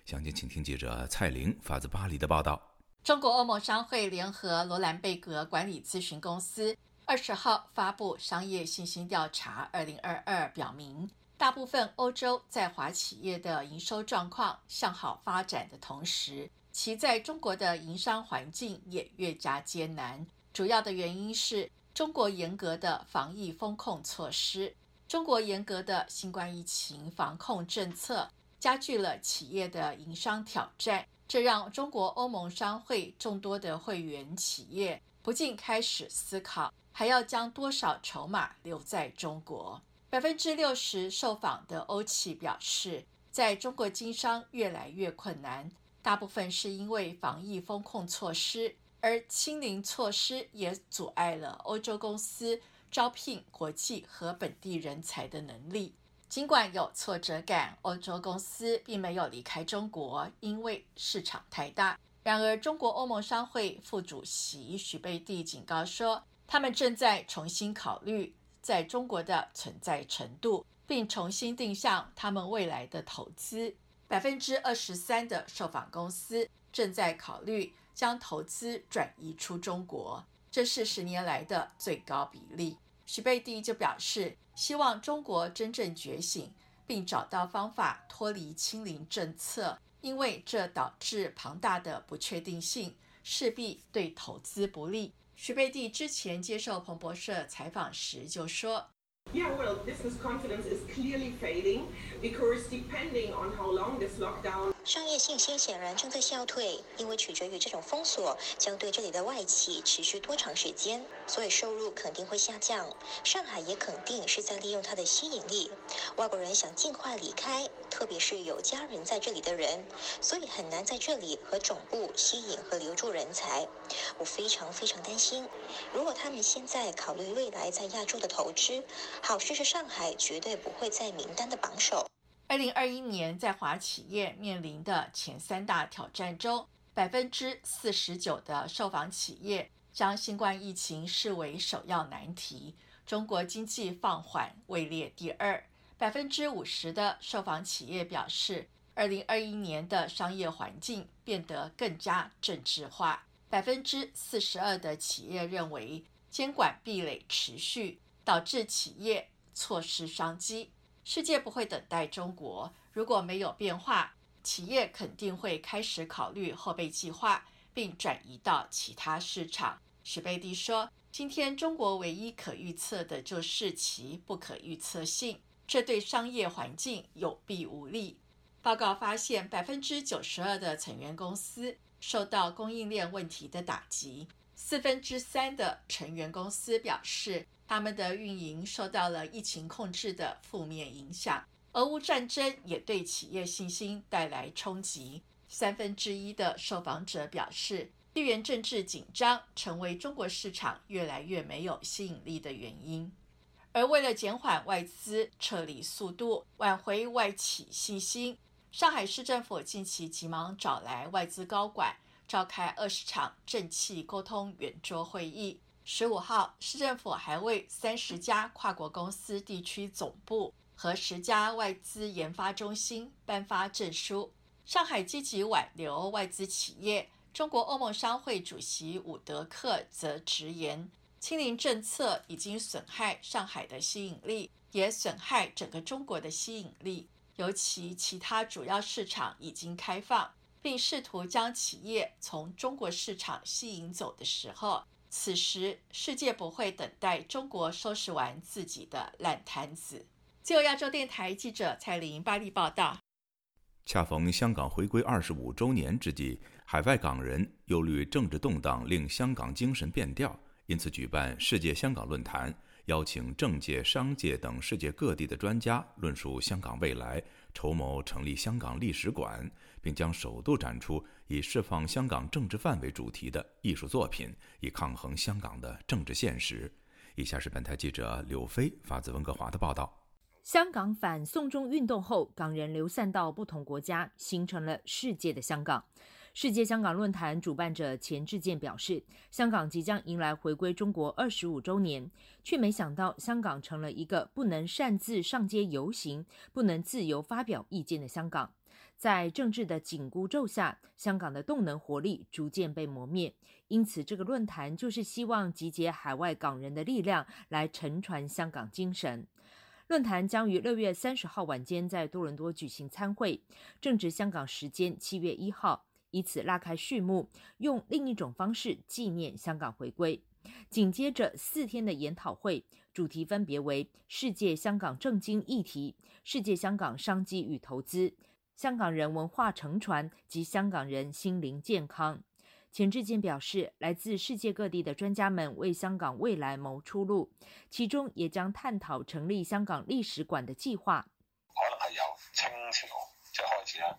详情，请听记者蔡玲发自巴黎的报道。中国欧盟商会联合罗兰贝格管理咨询公司二十号发布商业信心调查二零二二，表明大部分欧洲在华企业的营收状况向好发展的同时，其在中国的营商环境也越加艰难。主要的原因是中国严格的防疫风控措施，中国严格的新冠疫情防控政策加剧了企业的营商挑战，这让中国欧盟商会众多的会员企业不禁开始思考，还要将多少筹码留在中国。百分之六十受访的欧企表示，在中国经商越来越困难，大部分是因为防疫风控措施。而清零措施也阻碍了欧洲公司招聘国际和本地人才的能力。尽管有挫折感，欧洲公司并没有离开中国，因为市场太大。然而，中国欧盟商会副主席许贝蒂警告说，他们正在重新考虑在中国的存在程度，并重新定向他们未来的投资。百分之二十三的受访公司正在考虑。将投资转移出中国，这是十年来的最高比例。徐贝蒂就表示，希望中国真正觉醒，并找到方法脱离清零政策，因为这导致庞大的不确定性，势必对投资不利。徐贝蒂之前接受彭博社采访时就说。Yeah, well, business confidence is clearly fading because depending on how long this lockdown. 商业信心显然正在消退，因为取决于这种封锁将对这里的外企持续多长时间，所以收入肯定会下降。上海也肯定是在利用它的吸引力，外国人想尽快离开，特别是有家人在这里的人，所以很难在这里和总部吸引和留住人才。我非常非常担心，如果他们现在考虑未来在亚洲的投资。好事是上海绝对不会在名单的榜首。二零二一年，在华企业面临的前三大挑战中，百分之四十九的受访企业将新冠疫情视为首要难题。中国经济放缓位列第二。百分之五十的受访企业表示，二零二一年的商业环境变得更加政治化。百分之四十二的企业认为，监管壁垒持续。导致企业错失商机。世界不会等待中国，如果没有变化，企业肯定会开始考虑后备计划，并转移到其他市场。史贝蒂说：“今天中国唯一可预测的就是其不可预测性，这对商业环境有弊无利。”报告发现，百分之九十二的成员公司受到供应链问题的打击，四分之三的成员公司表示，他们的运营受到了疫情控制的负面影响。俄乌战争也对企业信心带来冲击，三分之一的受访者表示。地缘政治紧张成为中国市场越来越没有吸引力的原因，而为了减缓外资撤离速度，挽回外企信心，上海市政府近期急忙找来外资高管，召开二十场政企沟通圆桌会议。十五号，市政府还为三十家跨国公司地区总部和十家外资研发中心颁发证书。上海积极挽留外资企业。中国欧盟商会主席伍德克则直言，清零政策已经损害上海的吸引力，也损害整个中国的吸引力。尤其其他主要市场已经开放，并试图将企业从中国市场吸引走的时候，此时世界不会等待中国收拾完自己的烂摊子。自由亚洲电台记者蔡琳巴黎报道。恰逢香港回归二十五周年之际。海外港人忧虑政治动荡令香港精神变调，因此举办世界香港论坛，邀请政界、商界等世界各地的专家论述香港未来，筹谋成立香港历史馆，并将首度展出以释放香港政治犯为主题的艺术作品，以抗衡香港的政治现实。以下是本台记者柳飞发自温哥华的报道：香港反送中运动后，港人流散到不同国家，形成了世界的香港。世界香港论坛主办者钱志健表示，香港即将迎来回归中国二十五周年，却没想到香港成了一个不能擅自上街游行、不能自由发表意见的香港。在政治的紧箍咒下，香港的动能活力逐渐被磨灭。因此，这个论坛就是希望集结海外港人的力量，来沉传香港精神。论坛将于六月三十号晚间在多伦多举行参会，正值香港时间七月一号。以此拉开序幕，用另一种方式纪念香港回归。紧接着四天的研讨会，主题分别为“世界香港政经议题”、“世界香港商机与投资”、“香港人文化乘船”及“香港人心灵健康”。钱志健表示，来自世界各地的专家们为香港未来谋出路，其中也将探讨成立香港历史馆的计划。可能係由清朝即係開始啦。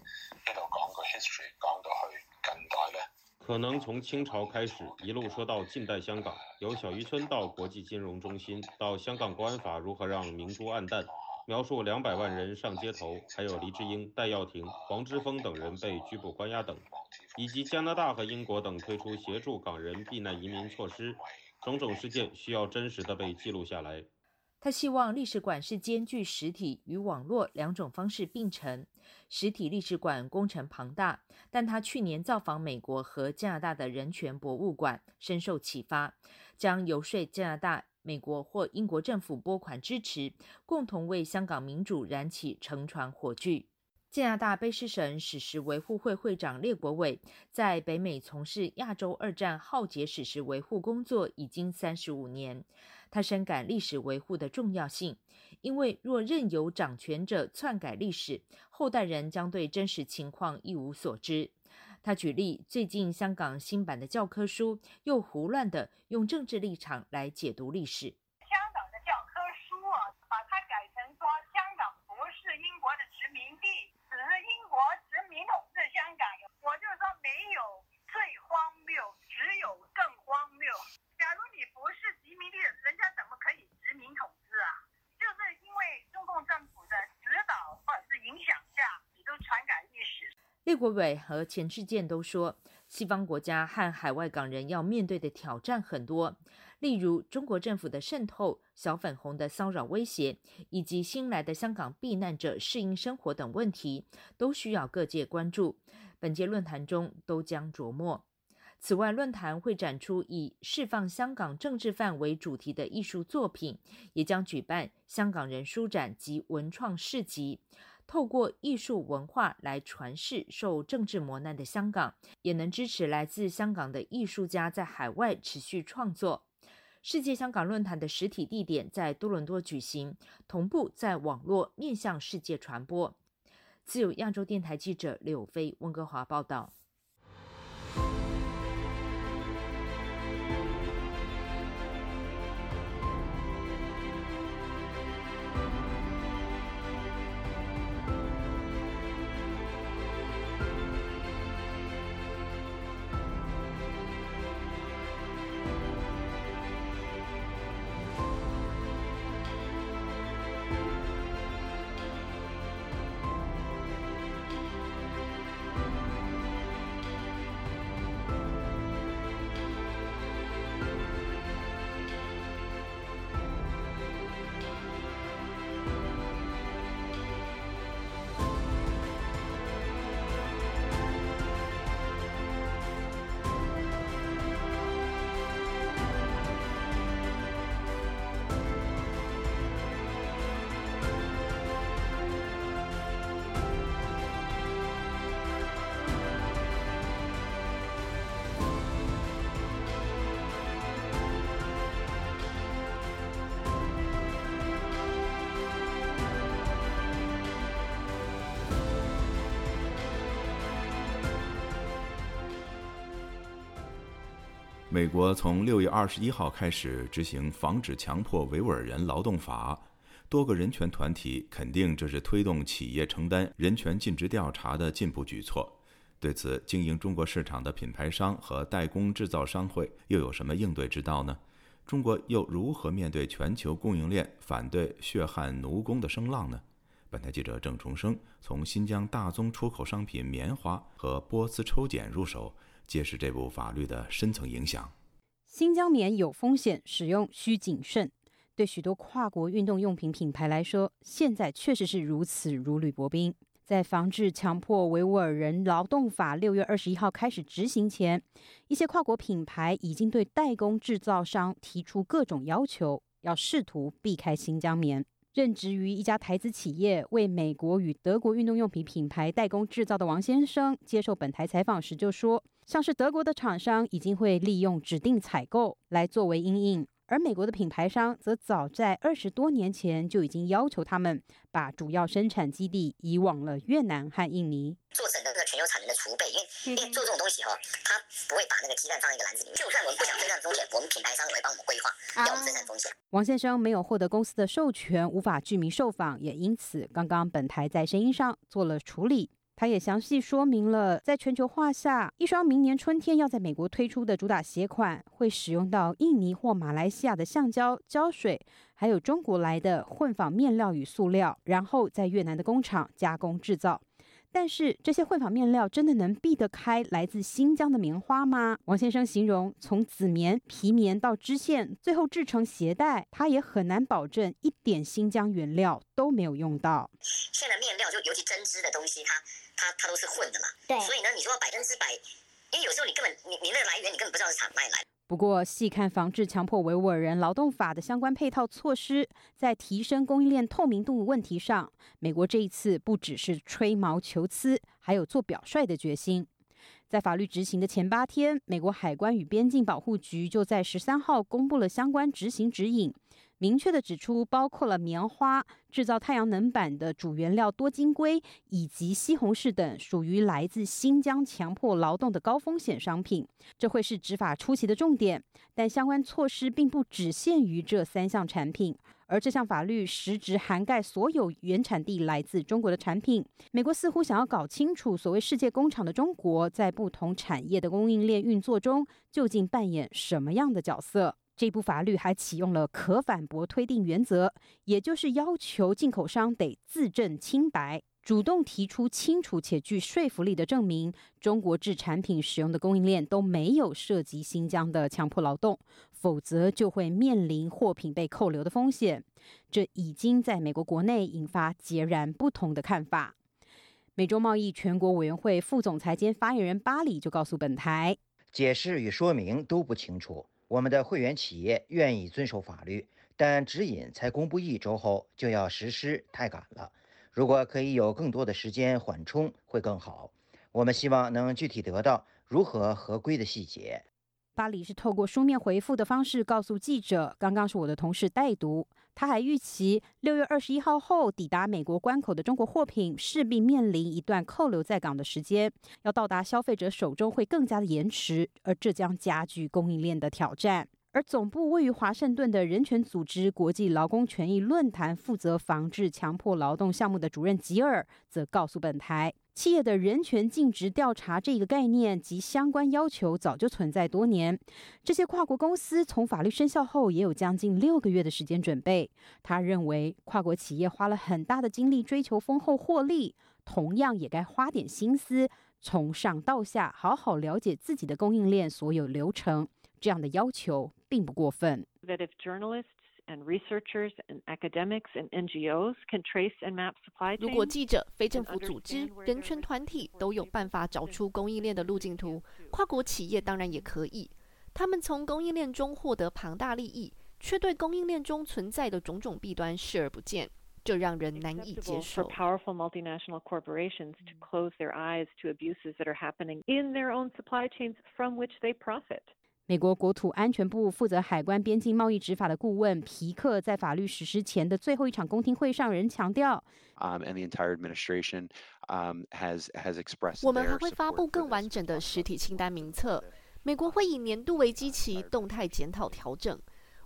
可能从清朝开始，一路说到近代香港，由小渔村到国际金融中心，到香港国安法如何让明珠暗淡，描述两百万人上街头，还有黎智英、戴耀廷、黄之锋等人被拘捕关押等，以及加拿大和英国等推出协助港人避难移民措施，种种事件需要真实的被记录下来。他希望历史馆是兼具实体与网络两种方式并成。实体历史馆工程庞大，但他去年造访美国和加拿大的人权博物馆，深受启发，将游说加拿大、美国或英国政府拨款支持，共同为香港民主燃起乘船火炬。加拿大卑诗省史实维护会会长列国伟在北美从事亚洲二战浩劫史实维护工作已经三十五年。他深感历史维护的重要性，因为若任由掌权者篡改历史，后代人将对真实情况一无所知。他举例，最近香港新版的教科书又胡乱地用政治立场来解读历史。香港的教科书啊，把它改成说香港不是英国的殖民地，只是英国殖民统治香港。我就说没有最荒谬，只有更荒谬。假如你不是殖民地，人家怎麼可以殖民統治啊？就是因為中共政府的指導或者是影响下，你都篡改歷史。列国伟和钱志健都说，西方国家和海外港人要面对的挑战很多，例如中国政府的渗透、小粉红的骚扰威胁，以及新来的香港避难者适应生活等问题，都需要各界关注。本届论坛中都将琢磨。此外，论坛会展出以释放香港政治犯为主题的艺术作品，也将举办香港人书展及文创市集，透过艺术文化来传世受政治磨难的香港，也能支持来自香港的艺术家在海外持续创作。世界香港论坛的实体地点在多伦多举行，同步在网络面向世界传播。自由亚洲电台记者柳飞温哥华报道。国从六月二十一号开始执行《防止强迫维吾尔人劳动法》，多个人权团体肯定这是推动企业承担人权尽职调查的进步举措。对此，经营中国市场的品牌商和代工制造商会又有什么应对之道呢？中国又如何面对全球供应链反对血汗奴工的声浪呢？本台记者郑重生从新疆大宗出口商品棉花和波斯抽检入手。揭示这部法律的深层影响。新疆棉有风险，使用需谨慎。对许多跨国运动用品品牌来说，现在确实是如此如履薄冰。在防治强迫维吾尔人劳动法六月二十一号开始执行前，一些跨国品牌已经对代工制造商提出各种要求，要试图避开新疆棉。任职于一家台资企业，为美国与德国运动用品品牌代工制造的王先生接受本台采访时就说。像是德国的厂商已经会利用指定采购来作为阴影，而美国的品牌商则早在二十多年前就已经要求他们把主要生产基地移往了越南和印尼，做整个这个全球产能的储备。因为因为做这种东西哈，它不会把那个鸡蛋放在一个篮子里面。就算我们不想生产风险，我们品牌商也会帮我们规划要我们生产风险。王先生没有获得公司的授权，无法具名受访，也因此刚刚本台在声音上做了处理。他也详细说明了，在全球化下，一双明年春天要在美国推出的主打鞋款，会使用到印尼或马来西亚的橡胶、胶水，还有中国来的混纺面料与塑料，然后在越南的工厂加工制造。但是这些混纺面料真的能避得开来自新疆的棉花吗？王先生形容，从紫棉、皮棉到织线，最后制成鞋带，他也很难保证一点新疆原料都没有用到。现在面料就尤其针织的东西，它它它都是混的嘛，对，所以呢，你说百分之百，因为有时候你根本你你那个来源你根本不知道是从哪里来。不过，细看防治强迫维吾尔人劳动法的相关配套措施，在提升供应链透明度问题上，美国这一次不只是吹毛求疵，还有做表率的决心。在法律执行的前八天，美国海关与边境保护局就在十三号公布了相关执行指引。明确的指出，包括了棉花制造太阳能板的主原料多晶硅以及西红柿等属于来自新疆强迫劳动的高风险商品，这会是执法初期的重点。但相关措施并不只限于这三项产品，而这项法律实质涵盖所有原产地来自中国的产品。美国似乎想要搞清楚，所谓世界工厂的中国在不同产业的供应链运作中究竟扮演什么样的角色。这部法律还启用了可反驳推定原则，也就是要求进口商得自证清白，主动提出清楚且具说服力的证明，中国制产品使用的供应链都没有涉及新疆的强迫劳动，否则就会面临货品被扣留的风险。这已经在美国国内引发截然不同的看法。美洲贸易全国委员会副总裁兼发言人巴里就告诉本台。解释与说明都不清楚。我们的会员企业愿意遵守法律，但指引才公布一周后就要实施，太赶了。如果可以有更多的时间缓冲，会更好。我们希望能具体得到如何合规的细节。巴黎是透过书面回复的方式告诉记者，刚刚是我的同事代读。他还预期六月二十一号后抵达美国关口的中国货品势必面临一段扣留在港的时间，要到达消费者手中会更加的延迟，而这将加剧供应链的挑战。而总部位于华盛顿的人权组织国际劳工权益论坛负责防治强迫劳动项目的主任吉尔则告诉本台。企业的人权尽职调查这个概念及相关要求早就存在多年。这些跨国公司从法律生效后也有将近六个月的时间准备。他认为，跨国企业花了很大的精力追求丰厚获利，同样也该花点心思，从上到下好好了解自己的供应链所有流程。这样的要求并不过分。and researchers and academics and NGOs can trace and map supply chains. 如果记者、非政府组织、人权团体都有办法找出供应链的路径图，跨国企业当然也可以。他们从供应链中获得庞大利益，却对供应链中存在的种种弊端视而不见，这让人难以接受。For powerful multinational corporations to close their eyes to abuses that are happening in their own supply chains from which they profit. 美国国土安全部负责海关边境贸易执法的顾问皮克在法律实施前的最后一场公听会上仍强调，我们还会发布更完整的实体清单名册。美国会以年度为基期，动态检讨调整。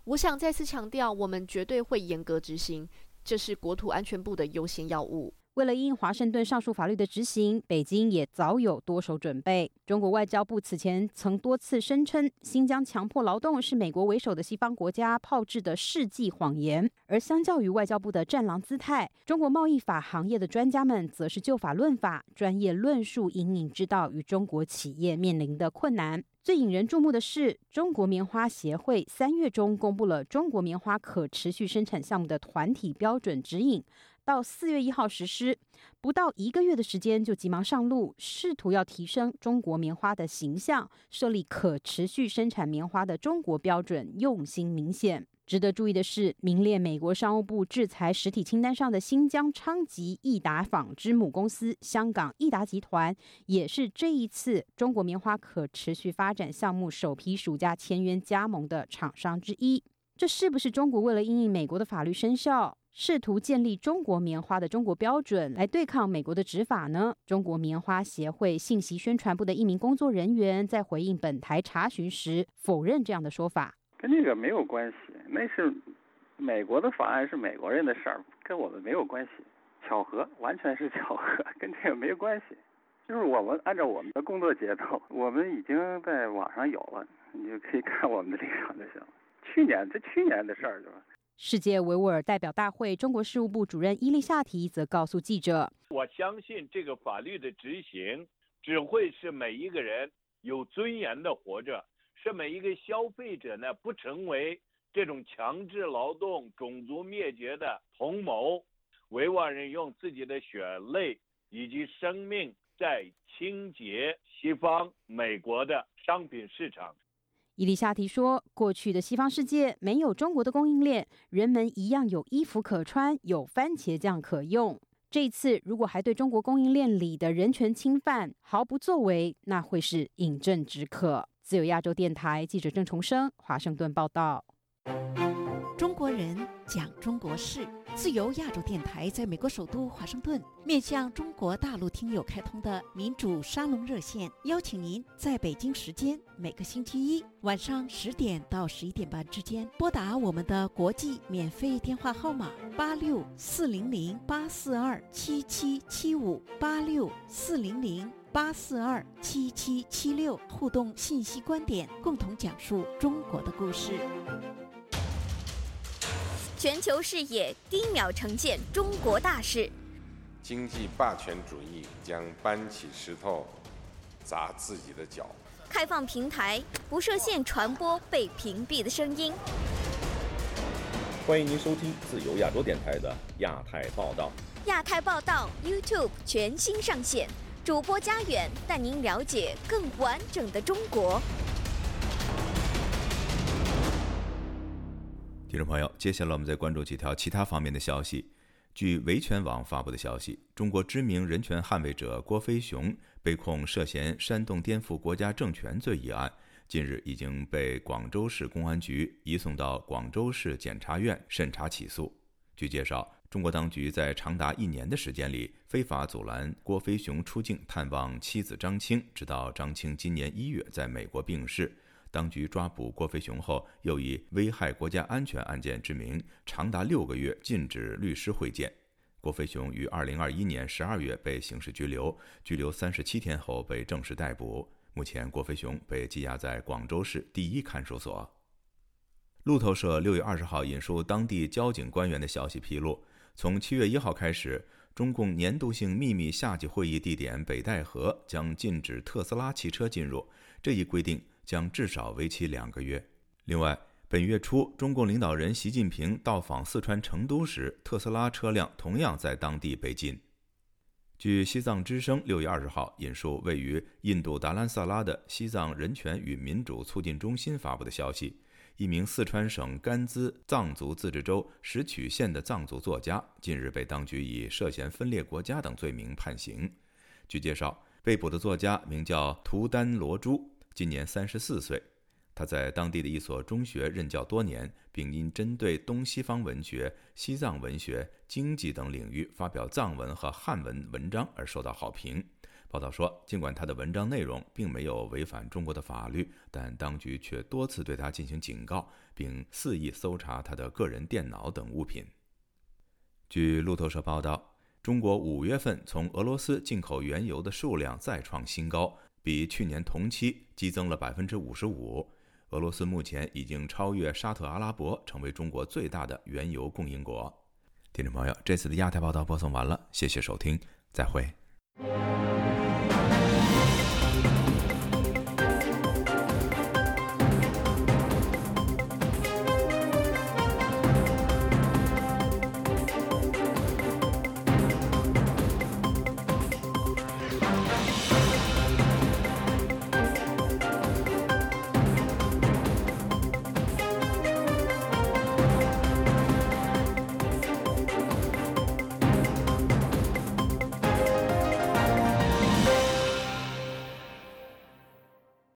我想再次强调，我们绝对会严格执行，这是国土安全部的优先要务。为了应华盛顿上述法律的执行，北京也早有多手准备。中国外交部此前曾多次声称，新疆强迫劳动是美国为首的西方国家炮制的世纪谎言。而相较于外交部的战狼姿态，中国贸易法行业的专家们则是就法论法，专业论述隐隐之道与中国企业面临的困难。最引人注目的是，中国棉花协会三月中公布了中国棉花可持续生产项目的团体标准指引。到四月一号实施，不到一个月的时间就急忙上路，试图要提升中国棉花的形象，设立可持续生产棉花的中国标准，用心明显。值得注意的是，名列美国商务部制裁实体清单上的新疆昌吉益达纺织母公司香港益达集团，也是这一次中国棉花可持续发展项目首批暑假签约加盟的厂商之一。这是不是中国为了应应美国的法律生效？试图建立中国棉花的中国标准来对抗美国的执法呢？中国棉花协会信息宣传部的一名工作人员在回应本台查询时否认这样的说法。跟那个没有关系，那是美国的法案，是美国人的事儿，跟我们没有关系。巧合，完全是巧合，跟这个没关系。就是我们按照我们的工作节奏，我们已经在网上有了，你就可以看我们的立场就行了。去年，这去年的事儿，是吧？世界维吾尔代表大会中国事务部主任伊丽夏提则告诉记者：“我相信这个法律的执行只会是每一个人有尊严的活着，是每一个消费者呢不成为这种强制劳动、种族灭绝的同谋。维吾尔人用自己的血泪以及生命在清洁西方美国的商品市场。”伊丽莎提说：“过去的西方世界没有中国的供应链，人们一样有衣服可穿，有番茄酱可用。这次如果还对中国供应链里的人权侵犯毫不作为，那会是饮鸩止渴。”自由亚洲电台记者郑重生华盛顿报道。中国人讲中国事。自由亚洲电台在美国首都华盛顿面向中国大陆听友开通的民主沙龙热线，邀请您在北京时间每个星期一晚上十点到十一点半之间拨打我们的国际免费电话号码八六四零零八四二七七七五八六四零零八四二七七七六，互动信息观点，共同讲述中国的故事。全球视野，低秒呈现中国大事。经济霸权主义将搬起石头砸自己的脚。开放平台，不设限传播被屏蔽的声音。欢迎您收听自由亚洲电台的亚太报道。亚太报道 YouTube 全新上线，主播家远带您了解更完整的中国。听众朋友，接下来我们再关注几条其他方面的消息。据维权网发布的消息，中国知名人权捍卫者郭飞雄被控涉嫌煽动颠覆国家政权罪一案，近日已经被广州市公安局移送到广州市检察院审查起诉。据介绍，中国当局在长达一年的时间里，非法阻拦郭飞雄出境探望妻子张青，直到张青今年一月在美国病逝。当局抓捕郭飞雄后，又以危害国家安全案件之名，长达六个月禁止律师会见。郭飞雄于二零二一年十二月被刑事拘留，拘留三十七天后被正式逮捕。目前，郭飞雄被羁押在广州市第一看守所。路透社六月二十号引述当地交警官员的消息披露，从七月一号开始，中共年度性秘密夏季会议地点北戴河将禁止特斯拉汽车进入。这一规定。将至少为期两个月。另外，本月初，中共领导人习近平到访四川成都时，特斯拉车辆同样在当地被禁。据西藏之声六月二十号引述位于印度达兰萨拉的西藏人权与民主促进中心发布的消息，一名四川省甘孜藏族自治州石曲县的藏族作家近日被当局以涉嫌分裂国家等罪名判刑。据介绍，被捕的作家名叫图丹罗珠。今年三十四岁，他在当地的一所中学任教多年，并因针对东西方文学、西藏文学、经济等领域发表藏文和汉文文章而受到好评。报道说，尽管他的文章内容并没有违反中国的法律，但当局却多次对他进行警告，并肆意搜查他的个人电脑等物品。据路透社报道，中国五月份从俄罗斯进口原油的数量再创新高。比去年同期激增了百分之五十五。俄罗斯目前已经超越沙特阿拉伯，成为中国最大的原油供应国。听众朋友，这次的亚太报道播送完了，谢谢收听，再会。